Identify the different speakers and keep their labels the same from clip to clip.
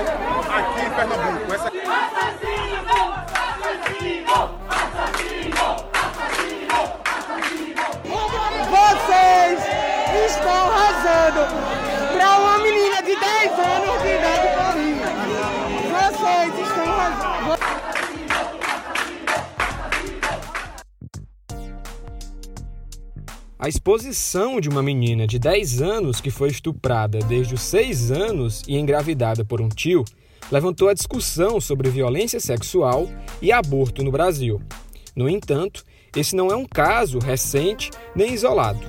Speaker 1: aqui em Pernambuco. Essa...
Speaker 2: A exposição de uma menina de 10 anos que foi estuprada desde os 6 anos e engravidada por um tio levantou a discussão sobre violência sexual e aborto no Brasil. No entanto, esse não é um caso recente nem isolado.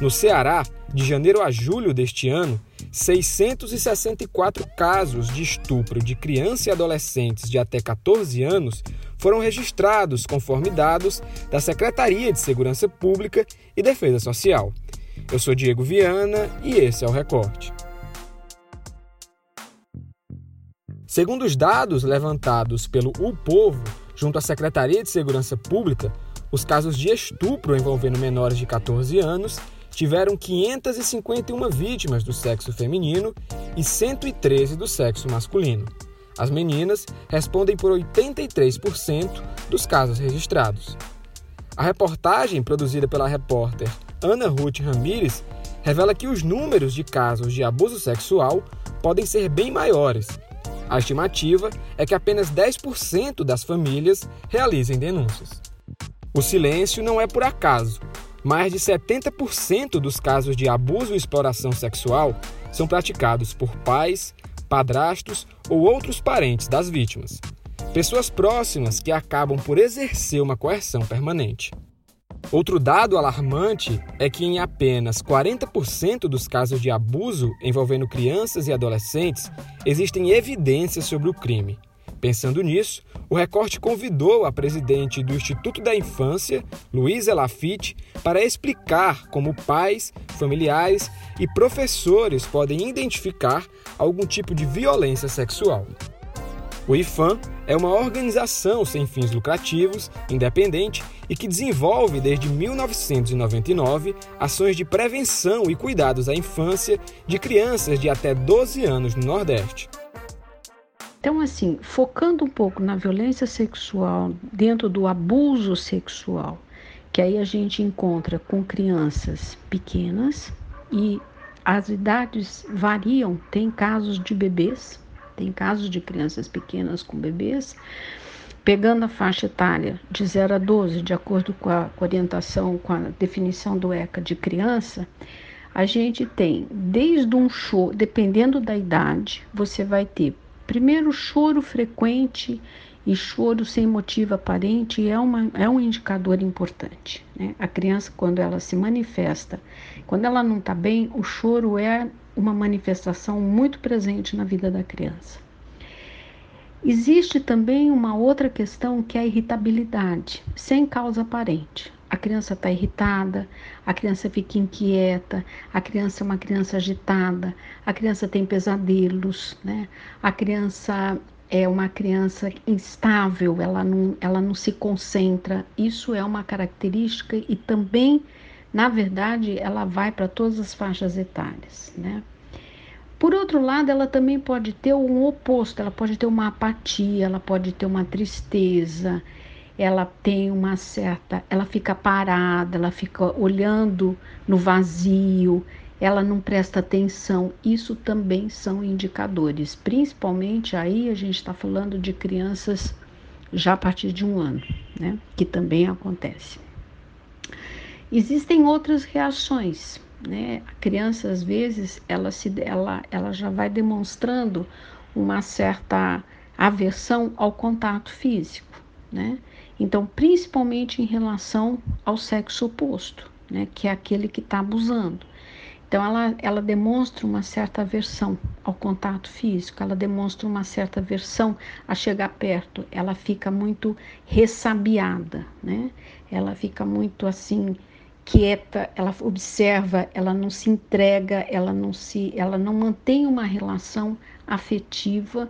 Speaker 2: No Ceará, de janeiro a julho deste ano, 664 casos de estupro de crianças e adolescentes de até 14 anos foram registrados conforme dados da Secretaria de Segurança Pública e Defesa Social. Eu sou Diego Viana e esse é o Recorte. Segundo os dados levantados pelo O Povo, junto à Secretaria de Segurança Pública, os casos de estupro envolvendo menores de 14 anos tiveram 551 vítimas do sexo feminino e 113 do sexo masculino. As meninas respondem por 83% dos casos registrados. A reportagem, produzida pela repórter Ana Ruth Ramires, revela que os números de casos de abuso sexual podem ser bem maiores. A estimativa é que apenas 10% das famílias realizem denúncias. O silêncio não é por acaso. Mais de 70% dos casos de abuso e exploração sexual são praticados por pais, padrastos ou outros parentes das vítimas. Pessoas próximas que acabam por exercer uma coerção permanente. Outro dado alarmante é que em apenas 40% dos casos de abuso envolvendo crianças e adolescentes existem evidências sobre o crime. Pensando nisso, o recorte convidou a presidente do Instituto da Infância, Luísa Lafitte, para explicar como pais, familiares e professores podem identificar algum tipo de violência sexual. O IFAM é uma organização sem fins lucrativos, independente e que desenvolve desde 1999 ações de prevenção e cuidados à infância de crianças de até 12 anos no Nordeste.
Speaker 3: Então, assim, focando um pouco na violência sexual, dentro do abuso sexual, que aí a gente encontra com crianças pequenas e as idades variam, tem casos de bebês, tem casos de crianças pequenas com bebês, pegando a faixa etária de 0 a 12, de acordo com a orientação, com a definição do ECA de criança, a gente tem desde um choro, dependendo da idade, você vai ter Primeiro, choro frequente e choro sem motivo aparente é, uma, é um indicador importante. Né? A criança, quando ela se manifesta, quando ela não está bem, o choro é uma manifestação muito presente na vida da criança. Existe também uma outra questão que é a irritabilidade, sem causa aparente a criança está irritada, a criança fica inquieta, a criança é uma criança agitada, a criança tem pesadelos, né? A criança é uma criança instável, ela não, ela não se concentra. Isso é uma característica e também, na verdade, ela vai para todas as faixas etárias, né? Por outro lado, ela também pode ter um oposto, ela pode ter uma apatia, ela pode ter uma tristeza, ela tem uma certa, ela fica parada, ela fica olhando no vazio, ela não presta atenção. Isso também são indicadores, principalmente aí a gente está falando de crianças já a partir de um ano, né? Que também acontece. Existem outras reações, né? A criança às vezes ela se ela, ela já vai demonstrando uma certa aversão ao contato físico, né? Então, principalmente em relação ao sexo oposto, né, que é aquele que está abusando. Então, ela, ela demonstra uma certa aversão ao contato físico, ela demonstra uma certa aversão a chegar perto, ela fica muito ressabiada, né? Ela fica muito assim quieta, ela observa, ela não se entrega, ela não se, ela não mantém uma relação afetiva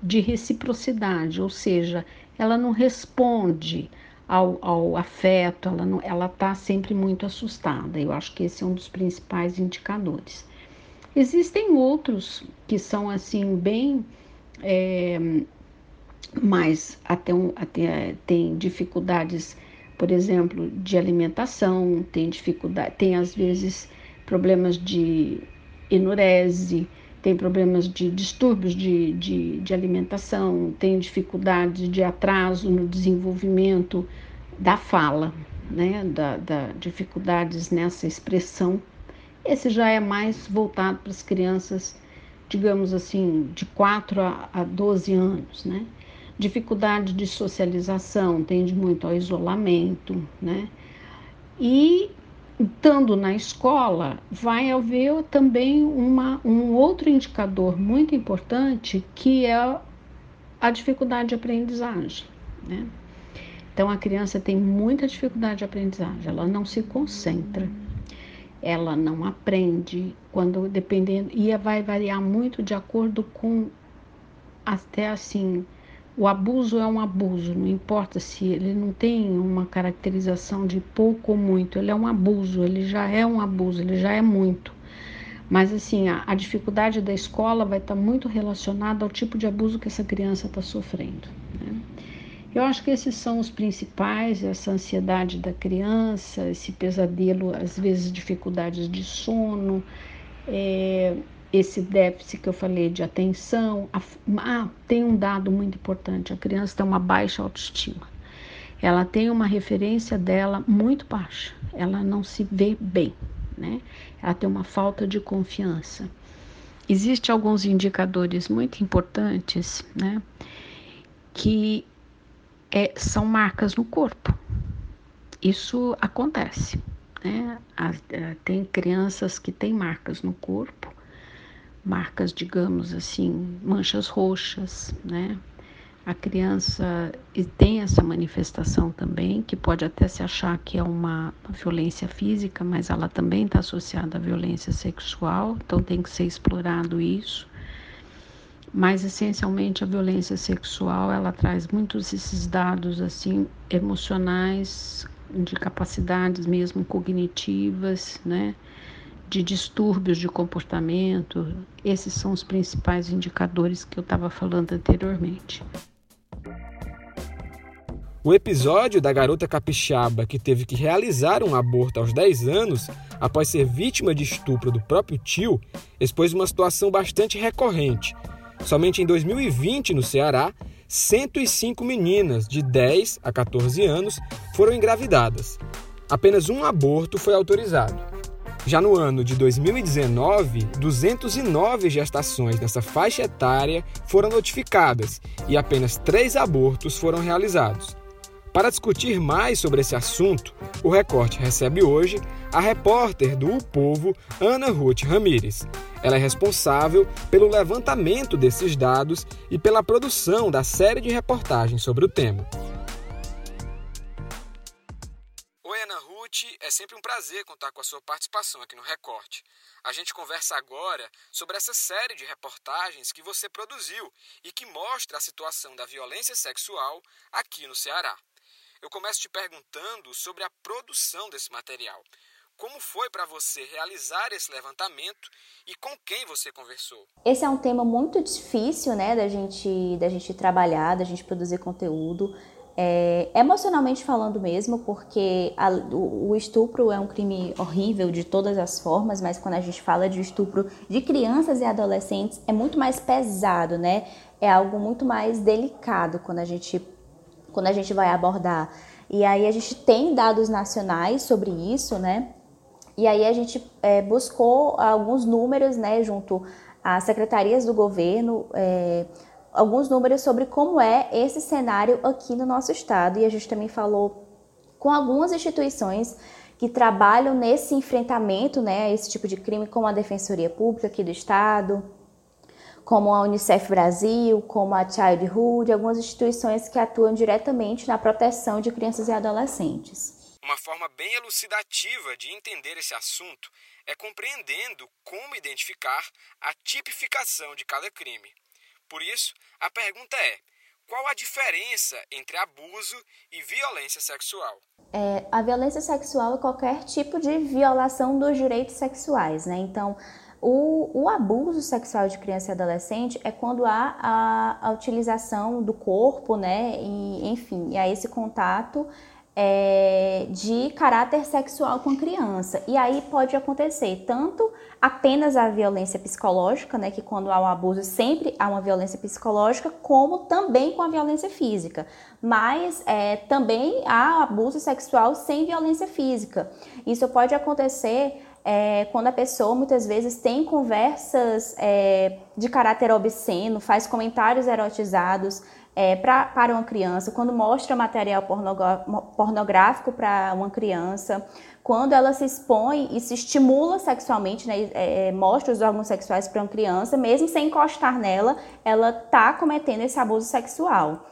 Speaker 3: de reciprocidade, ou seja, ela não responde ao, ao afeto, ela não, ela está sempre muito assustada. Eu acho que esse é um dos principais indicadores. Existem outros que são assim bem é, mas até, um, até tem dificuldades, por exemplo, de alimentação, tem dificuldade, tem às vezes problemas de enurese, tem problemas de distúrbios de, de, de alimentação, tem dificuldades de atraso no desenvolvimento da fala, né, da, da dificuldades nessa expressão. Esse já é mais voltado para as crianças, digamos assim, de 4 a, a 12 anos, né? Dificuldade de socialização, tende muito ao isolamento, né? E estando na escola, vai haver também uma, um outro indicador muito importante que é a dificuldade de aprendizagem. Né? Então, a criança tem muita dificuldade de aprendizagem, ela não se concentra, ela não aprende, quando dependendo, e vai variar muito de acordo com até assim o abuso é um abuso, não importa se ele não tem uma caracterização de pouco ou muito, ele é um abuso, ele já é um abuso, ele já é muito. Mas assim, a, a dificuldade da escola vai estar muito relacionada ao tipo de abuso que essa criança está sofrendo. Né? Eu acho que esses são os principais, essa ansiedade da criança, esse pesadelo, às vezes dificuldades de sono, é, esse déficit que eu falei de atenção. Ah, tem um dado muito importante: a criança tem uma baixa autoestima. Ela tem uma referência dela muito baixa, ela não se vê bem, né? Ela tem uma falta de confiança. Existem alguns indicadores muito importantes, né? Que é, são marcas no corpo. Isso acontece, né? Tem crianças que têm marcas no corpo marcas, digamos assim, manchas roxas, né? A criança tem essa manifestação também, que pode até se achar que é uma violência física, mas ela também está associada à violência sexual, então tem que ser explorado isso. Mas essencialmente a violência sexual ela traz muitos esses dados assim emocionais, de capacidades mesmo cognitivas, né? De distúrbios de comportamento. Esses são os principais indicadores que eu estava falando anteriormente.
Speaker 2: O episódio da garota capixaba que teve que realizar um aborto aos 10 anos após ser vítima de estupro do próprio tio expôs uma situação bastante recorrente. Somente em 2020, no Ceará, 105 meninas de 10 a 14 anos foram engravidadas. Apenas um aborto foi autorizado. Já no ano de 2019, 209 gestações nessa faixa etária foram notificadas e apenas três abortos foram realizados. Para discutir mais sobre esse assunto, o Recorte recebe hoje a repórter do O Povo, Ana Ruth Ramires. Ela é responsável pelo levantamento desses dados e pela produção da série de reportagens sobre o tema. É sempre um prazer contar com a sua participação aqui no Recorte. A gente conversa agora sobre essa série de reportagens que você produziu e que mostra a situação da violência sexual aqui no Ceará. Eu começo te perguntando sobre a produção desse material. Como foi para você realizar esse levantamento e com quem você conversou?
Speaker 4: Esse é um tema muito difícil, né, da gente, da gente trabalhar, da gente produzir conteúdo é, emocionalmente falando mesmo, porque a, o, o, estupro é um crime horrível de todas as formas, mas quando a gente fala de estupro de crianças e adolescentes é muito mais pesado, né? É algo muito mais delicado quando a gente, quando a gente vai abordar. E aí a gente tem dados nacionais sobre isso, né? E aí a gente é, buscou alguns números, né, junto às secretarias do governo. É, alguns números sobre como é esse cenário aqui no nosso estado e a gente também falou com algumas instituições que trabalham nesse enfrentamento, né, a esse tipo de crime, como a Defensoria Pública aqui do estado, como a Unicef Brasil, como a Childhood, algumas instituições que atuam diretamente na proteção de crianças e adolescentes.
Speaker 2: Uma forma bem elucidativa de entender esse assunto é compreendendo como identificar a tipificação de cada crime. Por isso, a pergunta é: qual a diferença entre abuso e violência sexual?
Speaker 4: É, a violência sexual é qualquer tipo de violação dos direitos sexuais, né? Então, O, o, abuso sexual de criança e adolescente é quando há a, a utilização do corpo, né, e, enfim, e há esse contato é, de caráter sexual com criança. E aí pode acontecer tanto apenas a violência psicológica, né, que quando há um abuso sempre há uma violência psicológica, como também com a violência física. Mas é, também há abuso sexual sem violência física. Isso pode acontecer é, quando a pessoa muitas vezes tem conversas é, de caráter obsceno, faz comentários erotizados é, pra, para uma criança, quando mostra material pornográfico para uma criança, quando ela se expõe e se estimula sexualmente, né, é, é, mostra os órgãos sexuais para uma criança, mesmo sem encostar nela, ela está cometendo esse abuso sexual.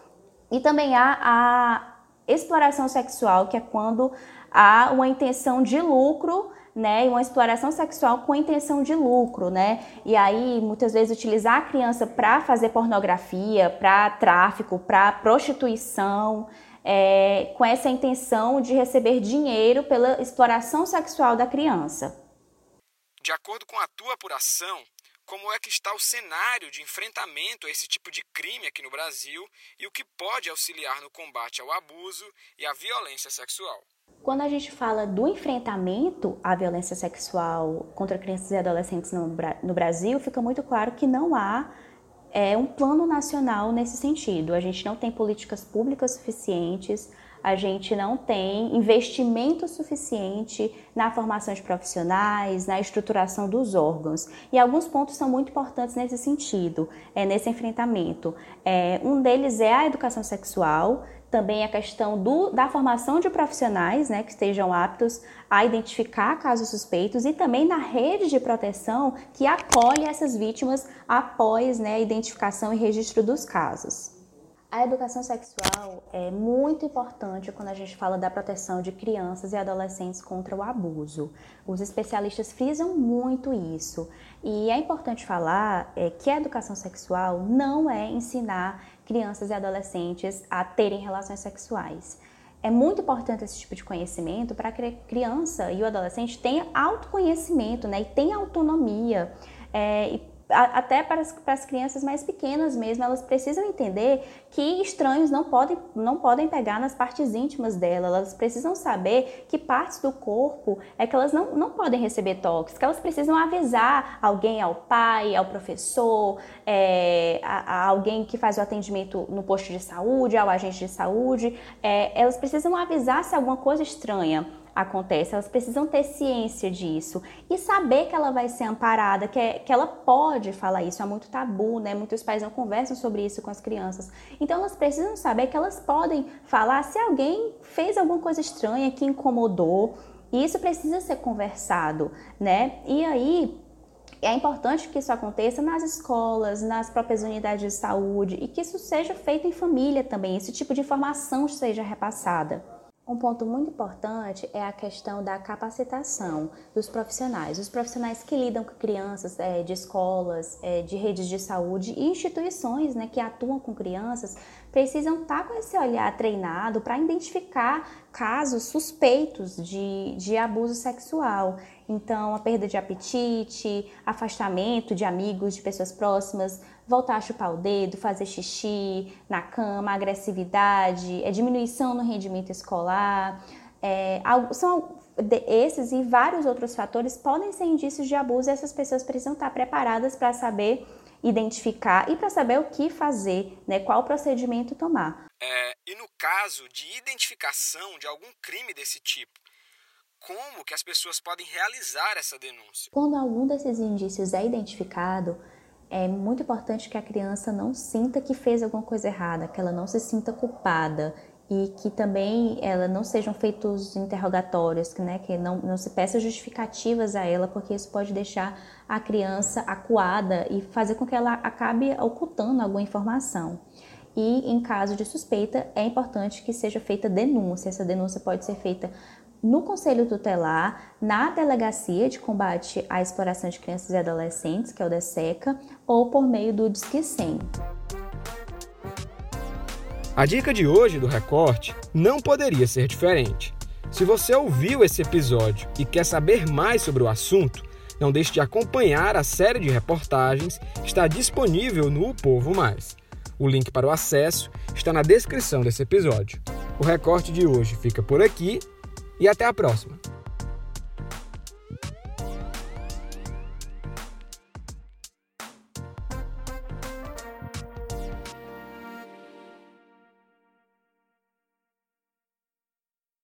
Speaker 4: E também há a exploração sexual, que é quando há uma intenção de lucro né, e uma exploração sexual com intenção de lucro, né? E aí muitas vezes utilizar a criança para fazer pornografia, para tráfico, para prostituição, é, com essa intenção de receber dinheiro pela exploração sexual da criança.
Speaker 2: De acordo com a tua apuração, como é que está o cenário de enfrentamento a esse tipo de crime aqui no Brasil e o que pode auxiliar no combate ao abuso e à violência sexual?
Speaker 4: Quando a gente fala do enfrentamento à violência sexual contra crianças e adolescentes no, no Brasil, fica muito claro que não há é, um plano nacional nesse sentido. A gente não tem políticas públicas suficientes, a gente não tem investimento suficiente na formação de profissionais, na estruturação dos órgãos. E alguns pontos são muito importantes nesse sentido, é, nesse enfrentamento. É, um deles é a educação sexual, também a questão do, da formação de profissionais né, que estejam aptos a identificar casos suspeitos e também na rede de proteção que acolhe essas vítimas após né, a identificação e registro dos casos. A educação sexual é muito importante quando a gente fala da proteção de crianças e adolescentes contra o abuso. Os especialistas frisam muito isso. E é importante falar é, que a educação sexual não é ensinar crianças e adolescentes a terem relações sexuais. É muito importante esse tipo de conhecimento para que a criança e o adolescente tenha autoconhecimento né, e tenha autonomia. É, e até para as, para as crianças mais pequenas mesmo, elas precisam entender que estranhos não podem, não podem pegar nas partes íntimas dela, elas precisam saber que partes do corpo é que elas não, não podem receber toques, que elas precisam avisar alguém, ao pai, ao professor, é, a, a, alguém que faz o atendimento no posto de saúde, ao agente de saúde, é, elas precisam avisar se alguma coisa estranha acontece, elas precisam ter ciência disso e saber que ela vai ser amparada, que, é, que ela pode falar isso. É muito tabu, né? Muitos pais não conversam sobre isso com as crianças. Então elas precisam saber que elas podem falar se alguém fez alguma coisa estranha que incomodou. E isso precisa ser conversado, né? E aí é importante que isso aconteça nas escolas, nas próprias unidades de saúde e que isso seja feito em família também, esse tipo de informação seja repassada. Um ponto muito importante é a questão da capacitação dos profissionais. Os profissionais que lidam com crianças é, de escolas, é, de redes de saúde e instituições né, que atuam com crianças precisam estar com esse olhar treinado para identificar casos suspeitos de, de abuso sexual. Então, a perda de apetite, afastamento de amigos, de pessoas próximas, voltar a chupar o dedo, fazer xixi na cama, agressividade, é, diminuição no rendimento escolar. É, são esses e vários outros fatores podem ser indícios de abuso e essas pessoas precisam estar preparadas para saber identificar e para saber o que fazer, né, qual procedimento tomar.
Speaker 2: É, e no caso de identificação de algum crime desse tipo, como que as pessoas podem realizar essa denúncia?
Speaker 4: Quando algum desses indícios é identificado, é muito importante que a criança não sinta que fez alguma coisa errada, que ela não se sinta culpada e que também ela não sejam feitos interrogatórios, né, que não, não se peça justificativas a ela, porque isso pode deixar a criança acuada e fazer com que ela acabe ocultando alguma informação. E em caso de suspeita, é importante que seja feita denúncia. Essa denúncia pode ser feita no Conselho Tutelar, na Delegacia de Combate à Exploração de Crianças e Adolescentes, que é o DESECA, ou por meio do Disque 100.
Speaker 2: A dica de hoje do recorte não poderia ser diferente. Se você ouviu esse episódio e quer saber mais sobre o assunto, Não deixe de acompanhar a série de reportagens que está disponível no O Povo Mais. O link para o acesso está na descrição desse episódio. O recorte de hoje fica por aqui e até a próxima!